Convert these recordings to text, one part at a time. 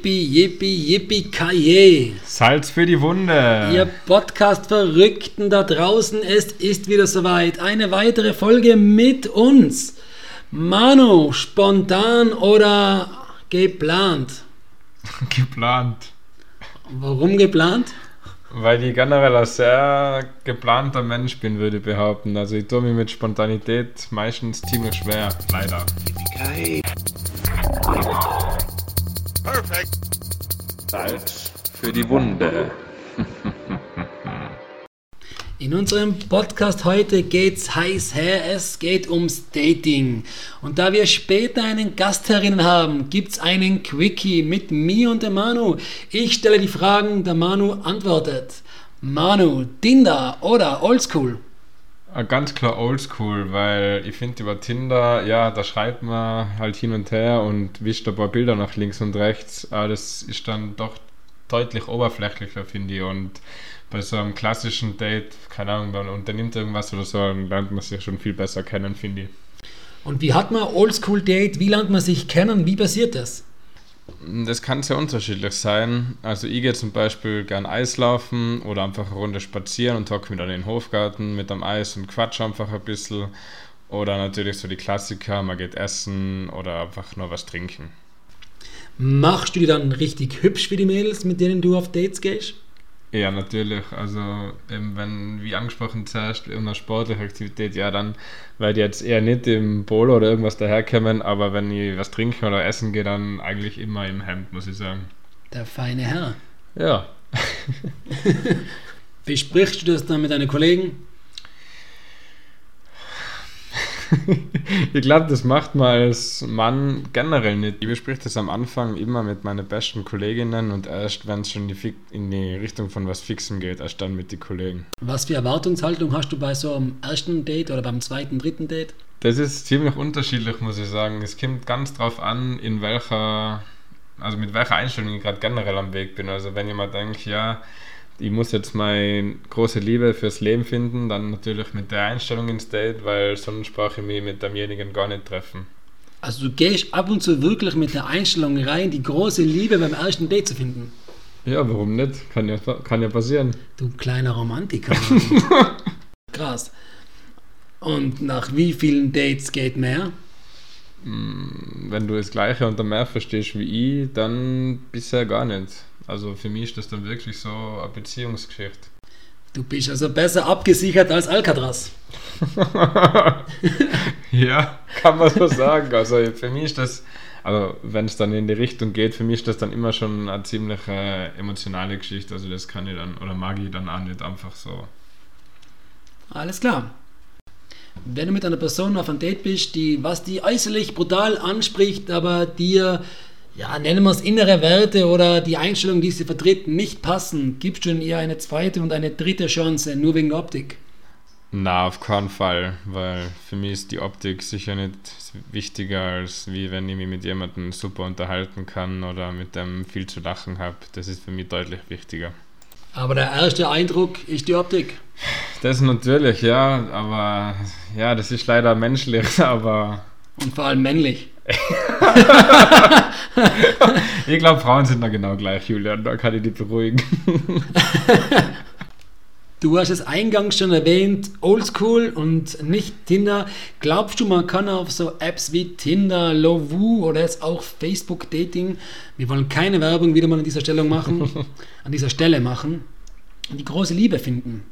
Yippie, yippie, yippie, kaye. Salz für die Wunde. Ihr Podcast-Verrückten da draußen, es ist wieder soweit. Eine weitere Folge mit uns. Manu, spontan oder geplant? geplant. Warum geplant? Weil ich generell ein sehr geplanter Mensch bin, würde ich behaupten. Also ich tue mich mit Spontanität meistens ziemlich schwer, leider. Perfect. Salz für die Wunde. In unserem Podcast heute geht's heiß her, es geht ums Dating. Und da wir später einen Gast herinnen haben, gibt's einen Quickie mit mir und dem Manu. Ich stelle die Fragen, der Manu antwortet. Manu, Tinder oder Oldschool? Ah, Ganz klar oldschool, weil ich finde über Tinder, ja, da schreibt man halt hin und her und wischt ein paar Bilder nach links und rechts. Aber das ist dann doch deutlich oberflächlicher, finde ich. Und bei so einem klassischen Date, keine Ahnung, man unternimmt irgendwas oder so, dann lernt man sich schon viel besser kennen, finde ich. Und wie hat man Oldschool-Date? Wie lernt man sich kennen? Wie passiert das? Das kann sehr unterschiedlich sein. Also ich gehe zum Beispiel gern Eislaufen oder einfach eine Runde spazieren und hocke mit an den Hofgarten mit am Eis und quatsch einfach ein bisschen. Oder natürlich so die Klassiker, man geht essen oder einfach nur was trinken. Machst du die dann richtig hübsch wie die Mädels, mit denen du auf Dates gehst? Ja, natürlich. Also eben wenn, wie angesprochen zuerst, irgendeine sportliche Aktivität, ja, dann werde ich jetzt eher nicht im Polo oder irgendwas daherkommen, aber wenn ich was trinken oder essen gehe, dann eigentlich immer im Hemd, muss ich sagen. Der feine Herr. Ja. Besprichst du das dann mit deinen Kollegen? ich glaube, das macht man als Mann generell nicht. Ich bespreche das am Anfang immer mit meinen besten Kolleginnen und erst, wenn es schon in die, Fi- in die Richtung von was Fixem geht, erst dann mit den Kollegen. Was für Erwartungshaltung hast du bei so einem ersten Date oder beim zweiten, dritten Date? Das ist ziemlich unterschiedlich, muss ich sagen. Es kommt ganz drauf an, in welcher, also mit welcher Einstellung ich gerade generell am Weg bin. Also wenn jemand denkt, ja, ich muss jetzt meine große Liebe fürs Leben finden, dann natürlich mit der Einstellung ins Date, weil sonst brauche ich mich mit demjenigen gar nicht treffen. Also du gehst ab und zu wirklich mit der Einstellung rein, die große Liebe beim ersten Date zu finden. Ja, warum nicht? Kann ja, kann ja passieren. Du kleiner Romantiker. Krass. Und nach wie vielen Dates geht mehr? Wenn du das Gleiche unter mehr verstehst wie ich, dann bisher gar nicht. Also für mich ist das dann wirklich so eine Beziehungsgeschichte. Du bist also besser abgesichert als Alcatraz. Ja, kann man so sagen. Also für mich ist das, also wenn es dann in die Richtung geht, für mich ist das dann immer schon eine ziemlich äh, emotionale Geschichte. Also das kann ich dann, oder mag ich dann auch nicht einfach so. Alles klar. Wenn du mit einer Person auf ein Date bist, die was die äußerlich brutal anspricht, aber dir, ja, nennen wir es innere Werte oder die Einstellung, die sie vertritt, nicht passen, gibst du ihr eine zweite und eine dritte Chance, nur wegen der Optik. Na, auf keinen Fall, weil für mich ist die Optik sicher nicht wichtiger, als wie wenn ich mich mit jemandem super unterhalten kann oder mit dem viel zu lachen habe. Das ist für mich deutlich wichtiger. Aber der erste Eindruck ist die Optik. Das natürlich, ja, aber ja, das ist leider menschlich, aber Und vor allem männlich. ich glaube, Frauen sind da genau gleich, Julian, da kann ich dich beruhigen. Du hast es eingangs schon erwähnt, Oldschool und nicht Tinder. Glaubst du, man kann auf so Apps wie Tinder, Lovoo oder jetzt auch Facebook Dating, wir wollen keine Werbung wieder mal an dieser Stelle machen, an dieser Stelle machen, die große Liebe finden?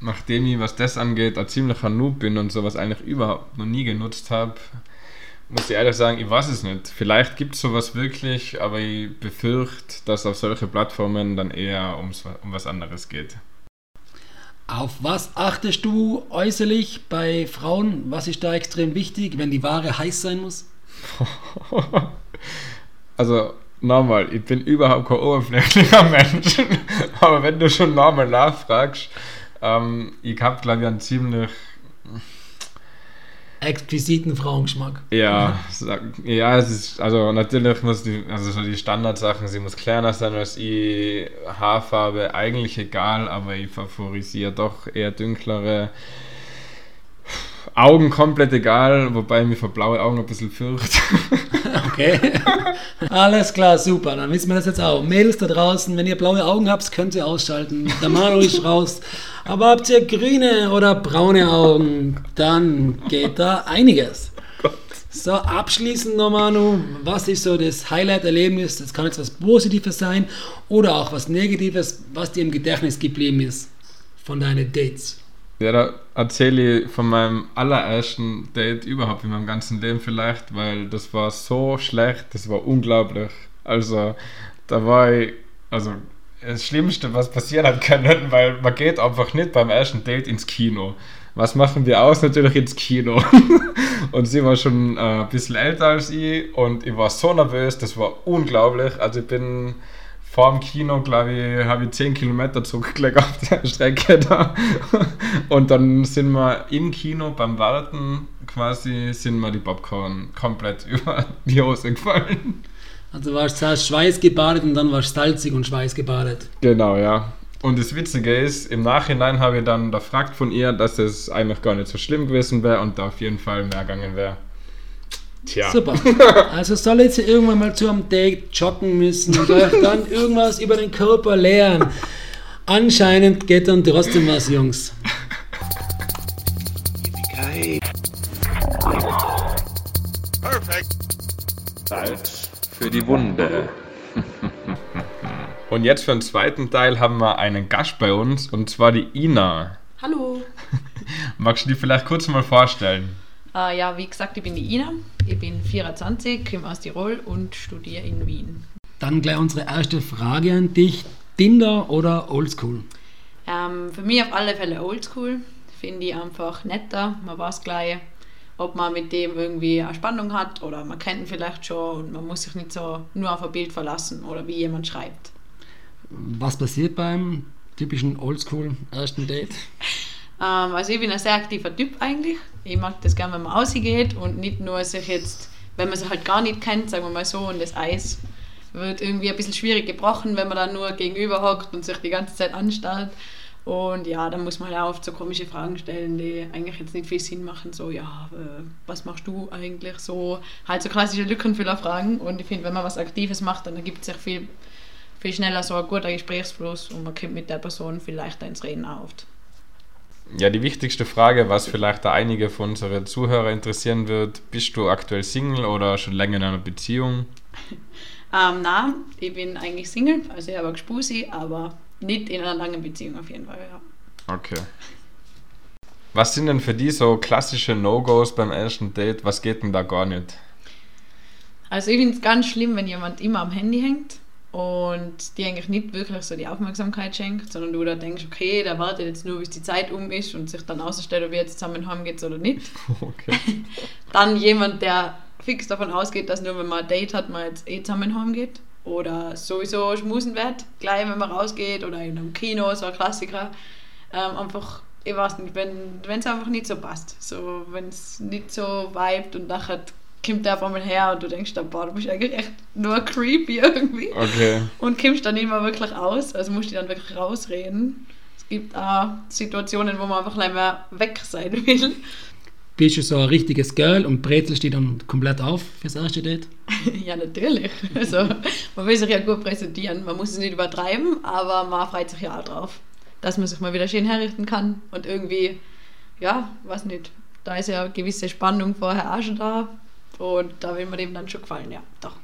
Nachdem ich, was das angeht, ein ziemlicher Noob bin und sowas eigentlich überhaupt noch nie genutzt habe, muss ich ehrlich sagen, ich weiß es nicht. Vielleicht gibt es sowas wirklich, aber ich befürchte, dass auf solche Plattformen dann eher ums, um was anderes geht. Auf was achtest du äußerlich bei Frauen? Was ist da extrem wichtig, wenn die Ware heiß sein muss? Also, nochmal, ich bin überhaupt kein oberflächlicher Mensch, aber wenn du schon nochmal nachfragst, ähm, ich habe, glaube ich, einen ziemlich Exquisiten Frauengeschmack. Ja, ja, es ist, also natürlich muss die, also so die Standardsachen, sie muss kleiner sein als ich, Haarfarbe eigentlich egal, aber ich favorisiere doch eher dunklere. Augen komplett egal, wobei mich vor blaue Augen ein bisschen fürchte. Okay. Alles klar, super. Dann wissen wir das jetzt auch. Mädels da draußen, wenn ihr blaue Augen habt, könnt ihr ausschalten. Der Manu ist raus. Aber habt ihr grüne oder braune Augen, dann geht da einiges. So, abschließend noch, Manu, was ist so das Highlight-Erlebnis? Das kann jetzt was Positives sein oder auch was Negatives, was dir im Gedächtnis geblieben ist von deinen Dates. Ja, da erzähle ich von meinem allerersten Date überhaupt in meinem ganzen Leben vielleicht, weil das war so schlecht, das war unglaublich. Also, da war ich, also das Schlimmste, was passieren hat können, weil man geht einfach nicht beim ersten Date ins Kino. Was machen wir aus? Natürlich ins Kino. und sie war schon äh, ein bisschen älter als ich und ich war so nervös, das war unglaublich. Also ich bin vor dem Kino, glaube ich, habe ich 10 Kilometer zurückgelegt auf der Strecke da. Und dann sind wir im Kino beim Warten quasi, sind mir die Popcorn komplett über die Hose gefallen. Also warst du zuerst schweißgebadet und dann warst du salzig und schweißgebadet. Genau, ja. Und das Witzige ist, im Nachhinein habe ich dann da fragt von ihr, dass es eigentlich gar nicht so schlimm gewesen wäre und da auf jeden Fall mehr gegangen wäre. Tja. Super. Also soll jetzt irgendwann mal zu einem Date joggen müssen und euch dann irgendwas über den Körper lernen. Anscheinend geht dann trotzdem was, Jungs. Salz für die Wunde. und jetzt für den zweiten Teil haben wir einen Gast bei uns und zwar die Ina. Hallo. Magst du die vielleicht kurz mal vorstellen? Äh, ja, wie gesagt, ich bin die Ina. Ich bin 24, komme aus Tirol und studiere in Wien. Dann gleich unsere erste Frage an dich. Tinder oder Oldschool? Ähm, für mich auf alle Fälle Oldschool. Finde ich einfach netter. Man weiß gleich, ob man mit dem irgendwie eine Spannung hat oder man kennt ihn vielleicht schon und man muss sich nicht so nur auf ein Bild verlassen oder wie jemand schreibt. Was passiert beim typischen Oldschool ersten Date? Ähm, also ich bin ein sehr aktiver Typ eigentlich. Ich mag das gerne, wenn man ausgeht und nicht nur sich jetzt, wenn man sich halt gar nicht kennt, sagen wir mal so, und das Eis wird irgendwie ein bisschen schwierig gebrochen, wenn man dann nur gegenüber hockt und sich die ganze Zeit anstarrt. Und ja, dann muss man ja oft so komische Fragen stellen, die eigentlich jetzt nicht viel Sinn machen. So, ja, äh, was machst du eigentlich? So, halt so klassische Lückenfüllerfragen. Und ich finde, wenn man was Aktives macht, dann ergibt sich viel, viel schneller so ein guter Gesprächsfluss und man kommt mit der Person viel leichter ins Reden auf. Ja, die wichtigste Frage, was vielleicht da einige von unseren Zuhörern interessieren wird, bist du aktuell Single oder schon länger in einer Beziehung? Ähm, nein, ich bin eigentlich Single, also ich habe auch Gespusi, aber nicht in einer langen Beziehung auf jeden Fall, ja. Okay. Was sind denn für die so klassische No-Gos beim ersten Date? Was geht denn da gar nicht? Also ich finde es ganz schlimm, wenn jemand immer am Handy hängt und dir eigentlich nicht wirklich so die Aufmerksamkeit schenkt, sondern du da denkst, okay, der wartet jetzt nur, bis die Zeit um ist und sich dann ausstellt, ob ihr jetzt zusammen heimgeht oder nicht. Okay. Dann jemand, der fix davon ausgeht, dass nur wenn man ein Date hat, man jetzt eh zusammen heimgeht. Oder sowieso schmusen wird, gleich wenn man rausgeht oder in einem Kino, so ein Klassiker. Ähm, einfach, ich weiß nicht, wenn es einfach nicht so passt. So, wenn es nicht so vibet und nachher kommt der auf einmal her und du denkst dann, boah, du bist eigentlich echt nur creepy irgendwie. Okay. Und kommst dann nicht mehr wirklich aus, also musst du dann wirklich rausreden. Es gibt auch Situationen, wo man einfach nicht mehr weg sein will. Bist du so ein richtiges Girl und brezelst die dann komplett auf fürs erste Date? ja, natürlich. Also, man will sich ja gut präsentieren. Man muss es nicht übertreiben, aber man freut sich ja auch drauf, dass man sich mal wieder schön herrichten kann und irgendwie, ja, weiß nicht, da ist ja eine gewisse Spannung vorher auch schon da und da will man dem dann schon gefallen, ja, doch.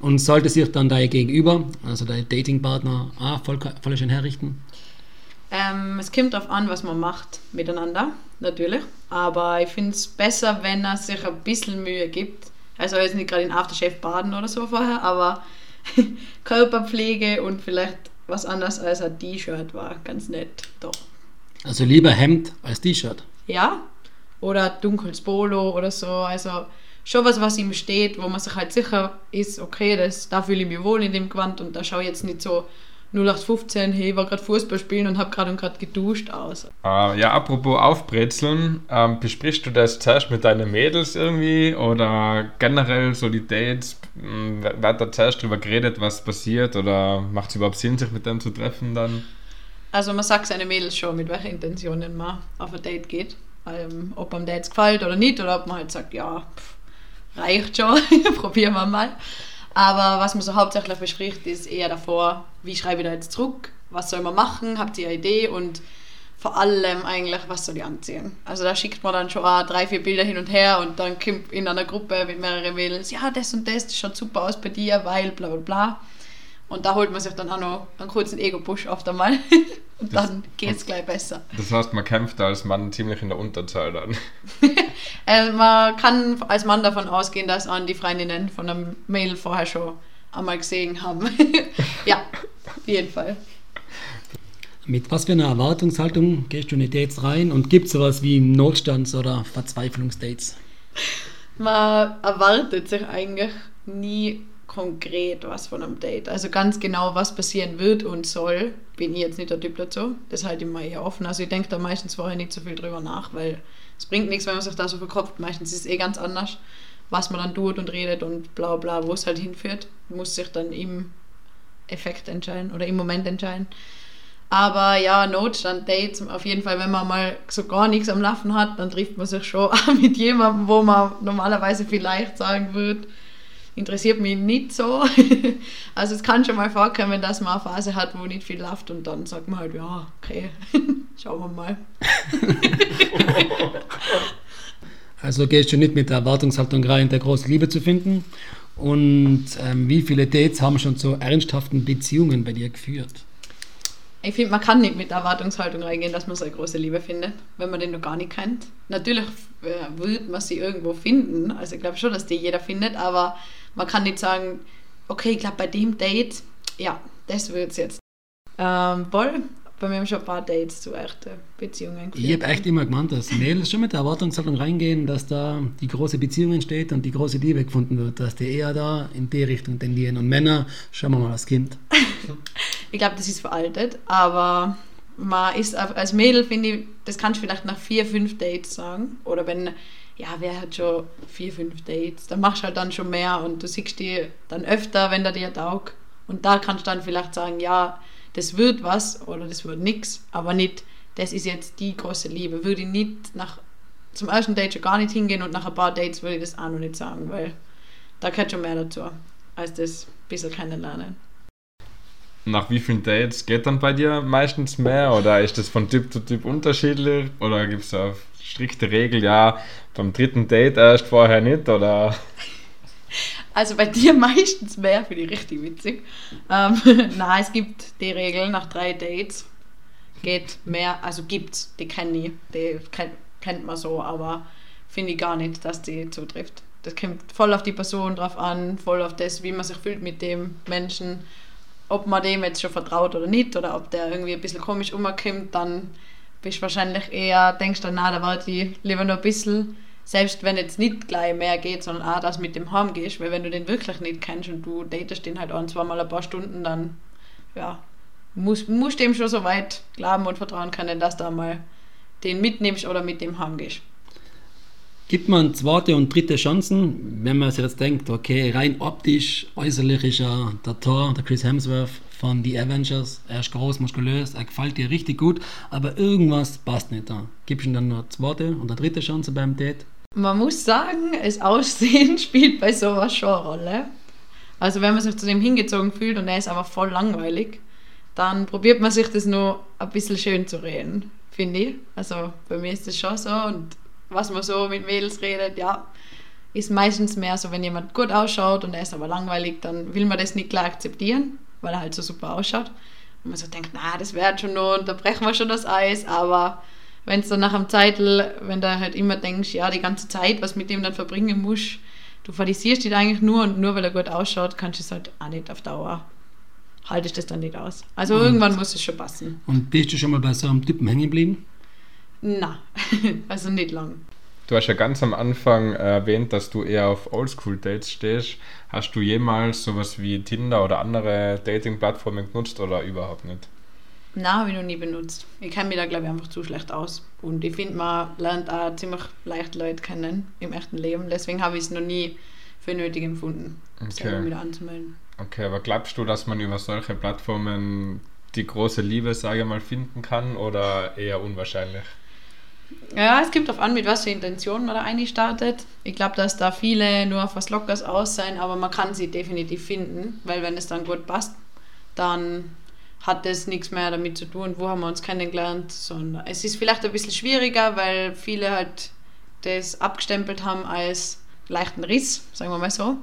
Und sollte sich dann dein Gegenüber, also dein Datingpartner, auch voll, voll schön herrichten? Ähm, es kommt darauf an, was man macht miteinander, natürlich. Aber ich finde es besser, wenn er sich ein bisschen Mühe gibt. Also jetzt nicht gerade in Aftershave baden oder so vorher, aber Körperpflege und vielleicht was anderes als ein T-Shirt war ganz nett, doch. Also lieber Hemd als T-Shirt? Ja, oder dunkles Polo oder so. Also schon was, was ihm steht, wo man sich halt sicher ist, okay, das, da fühle ich mich wohl in dem Gewand und da schaue ich jetzt nicht so 0815, hey, ich war gerade Fußball spielen und habe gerade und gerade geduscht aus. Uh, ja, apropos Aufbrezeln, ähm, besprichst du das zuerst mit deinen Mädels irgendwie oder generell so die Dates? Hm, wird da zuerst drüber geredet, was passiert oder macht es überhaupt Sinn, sich mit dem zu treffen dann? Also man sagt seine Mädels schon, mit welchen Intentionen man auf ein Date geht. ähm, ob einem jetzt gefällt oder nicht, oder ob man halt sagt, ja, pff, reicht schon, probieren wir mal. Aber was man so hauptsächlich bespricht, ist eher davor, wie schreibe ich da jetzt zurück, was soll man machen, habt ihr eine Idee und vor allem eigentlich, was soll ich anziehen. Also da schickt man dann schon auch drei, vier Bilder hin und her und dann kommt in einer Gruppe mit mehreren Mädels, ja, das und das, das schaut super aus bei dir, weil bla bla bla. Und da holt man sich dann auch noch einen kurzen Ego-Push oft einmal. und Das- dann geht es gleich besser. Das heißt, man kämpft als Mann ziemlich in der Unterzahl dann. Äh, man kann als Mann davon ausgehen, dass an die Freundinnen von einem Mail vorher schon einmal gesehen haben. ja, auf jeden Fall. Mit was für einer Erwartungshaltung gehst du in die Dates rein und gibt es sowas wie Notstands- oder Verzweiflungsdates? Man erwartet sich eigentlich nie konkret was von einem Date. Also ganz genau, was passieren wird und soll, bin ich jetzt nicht der Typ dazu. Das halte ich mal eher offen. Also ich denke da meistens vorher nicht so viel drüber nach, weil es bringt nichts, wenn man sich da so verkopft. Meistens ist es eh ganz anders, was man dann tut und redet und bla bla, wo es halt hinführt. Muss sich dann im Effekt entscheiden oder im Moment entscheiden. Aber ja, Notstand-Dates, auf jeden Fall, wenn man mal so gar nichts am Laufen hat, dann trifft man sich schon mit jemandem, wo man normalerweise vielleicht sagen würde, interessiert mich nicht so. Also es kann schon mal vorkommen, dass man eine Phase hat, wo nicht viel läuft und dann sagt man halt, ja, okay, schauen wir mal. Also gehst du nicht mit der Erwartungshaltung rein, der große Liebe zu finden? Und ähm, wie viele Dates haben schon zu ernsthaften Beziehungen bei dir geführt? Ich finde, man kann nicht mit der Erwartungshaltung reingehen, dass man so eine große Liebe findet, wenn man den noch gar nicht kennt. Natürlich äh, wird man sie irgendwo finden, also ich glaube schon, dass die jeder findet, aber man kann nicht sagen, okay, ich glaube bei dem Date, ja, das wird's jetzt. Ähm, voll, bei mir haben schon ein paar Dates zu echten Beziehungen Ich habe echt immer gemeint, dass Mädels schon mit der Erwartungshaltung reingehen, dass da die große Beziehung entsteht und die große Liebe gefunden wird, dass die eher da in die Richtung tendieren. Und Männer, schauen wir mal, was kommt. Ich glaube, das ist veraltet, aber man ist als Mädel, finde ich, das kannst du vielleicht nach vier, fünf Dates sagen. Oder wenn, ja, wer hat schon vier, fünf Dates, dann machst du halt dann schon mehr und du siehst die dann öfter, wenn der dir taugt. Und da kannst du dann vielleicht sagen, ja, das wird was oder das wird nichts, aber nicht, das ist jetzt die große Liebe. Würde ich nicht nach, zum ersten Date schon gar nicht hingehen und nach ein paar Dates würde ich das auch noch nicht sagen, weil da gehört schon mehr dazu, als das ein bisschen kennenlernen. Nach wie vielen Dates geht dann bei dir meistens mehr? Oder ist das von Typ zu Typ unterschiedlich? Oder gibt es eine strikte Regel, ja, beim dritten Date erst vorher nicht? Oder? Also bei dir meistens mehr, finde ich richtig witzig. Ähm, na, es gibt die Regel, nach drei Dates geht mehr, also gibt's, die kenne ich, die kennt, kennt man so, aber finde ich gar nicht, dass die zutrifft. Das kommt voll auf die Person drauf an, voll auf das, wie man sich fühlt mit dem Menschen, ob man dem jetzt schon vertraut oder nicht, oder ob der irgendwie ein bisschen komisch umkommt, dann bist du wahrscheinlich eher, denkst dann, na, da warte ich lieber noch ein bisschen, selbst wenn jetzt nicht gleich mehr geht, sondern auch, dass mit dem heim gehst, weil wenn du den wirklich nicht kennst und du datest den halt ein, zweimal ein paar Stunden, dann, ja, musst, musst dem schon so weit glauben und vertrauen können, dass du mal den mitnimmst oder mit dem heim gehst. Gibt man zweite und dritte Chancen, wenn man sich jetzt denkt, okay, rein optisch, äußerlich ist er der Thor, der Chris Hemsworth von The Avengers, er ist groß, muskulös, er gefällt dir richtig gut, aber irgendwas passt nicht da. Gibst du dann eine zweite und eine dritte Chance beim Date? Man muss sagen, das Aussehen spielt bei sowas schon eine Rolle. Also wenn man sich zu dem hingezogen fühlt und er ist aber voll langweilig, dann probiert man sich das nur ein bisschen schön zu reden, finde ich. Also bei mir ist das schon so und was man so mit Mädels redet, ja, ist meistens mehr so, wenn jemand gut ausschaut und er ist aber langweilig, dann will man das nicht klar akzeptieren, weil er halt so super ausschaut. Und man so denkt, na, das wird schon noch und da brechen wir schon das Eis, aber wenn es dann nach einem Zeitl, wenn du halt immer denkst, ja, die ganze Zeit, was mit dem dann verbringen musst, du verlisierst dich eigentlich nur und nur weil er gut ausschaut, kannst du es halt auch nicht auf Dauer, haltest das dann nicht aus. Also Und- irgendwann muss es schon passen. Und bist du schon mal bei so einem Typen hängen geblieben? Na, also nicht lang. Du hast ja ganz am Anfang erwähnt, dass du eher auf Oldschool-Dates stehst. Hast du jemals sowas wie Tinder oder andere Dating-Plattformen genutzt oder überhaupt nicht? Na, habe ich noch nie benutzt. Ich kenne mich da, glaube ich, einfach zu schlecht aus. Und ich finde, man lernt auch ziemlich leicht Leute kennen im echten Leben. Deswegen habe ich es noch nie für nötig empfunden, Okay. wieder anzumelden. Okay, aber glaubst du, dass man über solche Plattformen die große Liebe, sage ich mal, finden kann oder eher unwahrscheinlich? Ja, es kommt darauf an, mit was für Intention man da eigentlich startet. Ich glaube, dass da viele nur auf was Lockers aus sein, aber man kann sie definitiv finden, weil wenn es dann gut passt, dann hat das nichts mehr damit zu tun, wo haben wir uns kennengelernt, sondern es ist vielleicht ein bisschen schwieriger, weil viele halt das abgestempelt haben als leichten Riss, sagen wir mal so.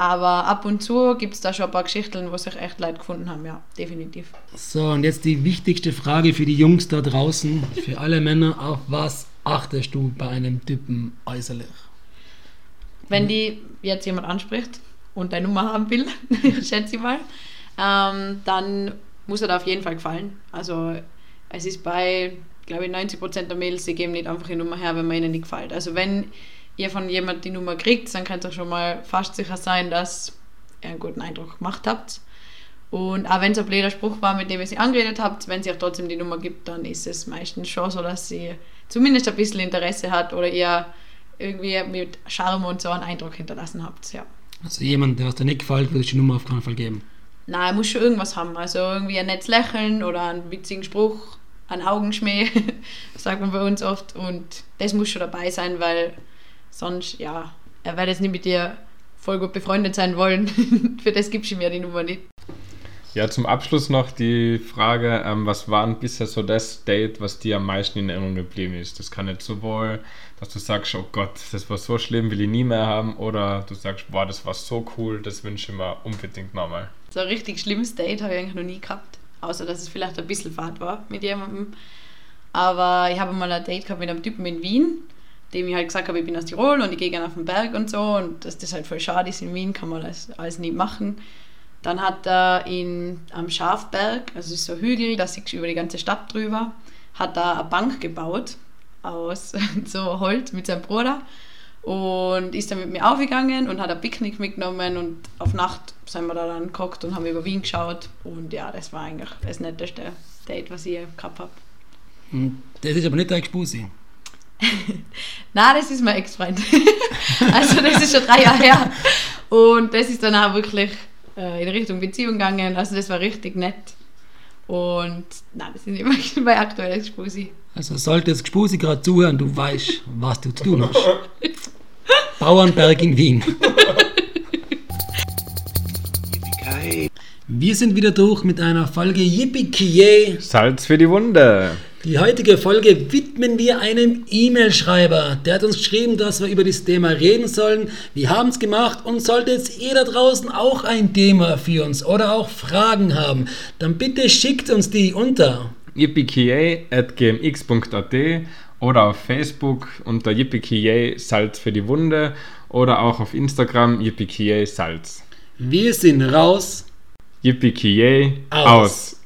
Aber ab und zu gibt es da schon ein paar Geschichten, wo sich echt Leute gefunden haben, ja, definitiv. So, und jetzt die wichtigste Frage für die Jungs da draußen, für alle Männer, auf was achtest du bei einem Typen äußerlich? Wenn die jetzt jemand anspricht und deine Nummer haben will, schätze ich mal, ähm, dann muss er da auf jeden Fall gefallen. Also es ist bei, glaube ich, 90% der Mädels, die geben nicht einfach die Nummer her, wenn man ihnen nicht gefällt. Also wenn ihr von jemand die Nummer kriegt, dann könnt ihr schon mal fast sicher sein, dass ihr einen guten Eindruck gemacht habt. Und auch wenn es ein blöder Spruch war, mit dem ihr sie angeredet habt, wenn sie auch trotzdem die Nummer gibt, dann ist es meistens schon so, dass sie zumindest ein bisschen Interesse hat oder ihr irgendwie mit Charme und so einen Eindruck hinterlassen habt. Ja. Also jemand, der aus dir nicht gefällt, würde ich die Nummer auf keinen Fall geben. Nein, er muss schon irgendwas haben. Also irgendwie ein nettes Lächeln oder einen witzigen Spruch, ein Augenschmäh, sagt man bei uns oft. Und das muss schon dabei sein, weil sonst, ja, er wird jetzt nicht mit dir voll gut befreundet sein wollen. Für das gibst du mir die Nummer nicht. Ja, zum Abschluss noch die Frage, ähm, was war denn bisher so das Date, was dir am meisten in Erinnerung geblieben ist? Das kann nicht sowohl, dass du sagst, oh Gott, das war so schlimm, will ich nie mehr haben, oder du sagst, boah, das war so cool, das wünsche ich mir unbedingt nochmal. So ein richtig schlimmes Date habe ich eigentlich noch nie gehabt, außer dass es vielleicht ein bisschen Fahrt war mit jemandem. Aber ich habe mal ein Date gehabt mit einem Typen in Wien, dem ich halt gesagt habe, ich bin aus Tirol und ich gehe gerne auf den Berg und so und dass das halt voll schade ist in Wien, kann man alles, alles nicht machen. Dann hat er in, am Schafberg, also ist so ein Hügel, da siehst du über die ganze Stadt drüber, hat er eine Bank gebaut aus so Holz mit seinem Bruder und ist dann mit mir aufgegangen und hat ein Picknick mitgenommen und auf Nacht sind wir da dann gekocht und haben über Wien geschaut und ja, das war eigentlich das netteste Date, was ich gehabt habe. Das ist aber nicht dein Gspusi. Nein, das ist mein Ex-Freund. also das ist schon drei Jahre her. Und das ist dann auch wirklich äh, in Richtung Beziehung gegangen. Also das war richtig nett. Und nein, das ist nicht mein- aktuelles Spusi. Also sollte das Gspusi gerade zuhören, du weißt, was du zu tun hast. Bauernberg in Wien. Wir sind wieder durch mit einer Folge Yippie Salz für die Wunde. Die heutige Folge widmen wir einem E-Mail-Schreiber. Der hat uns geschrieben, dass wir über das Thema reden sollen. Wir haben es gemacht und sollte jetzt ihr da draußen auch ein Thema für uns oder auch Fragen haben, dann bitte schickt uns die unter yippiekiay.gmx.at oder auf Facebook unter yippiekiay Salz für die Wunde oder auch auf Instagram yippiekiay Salz. Wir sind raus. Yippiekiay Aus. aus.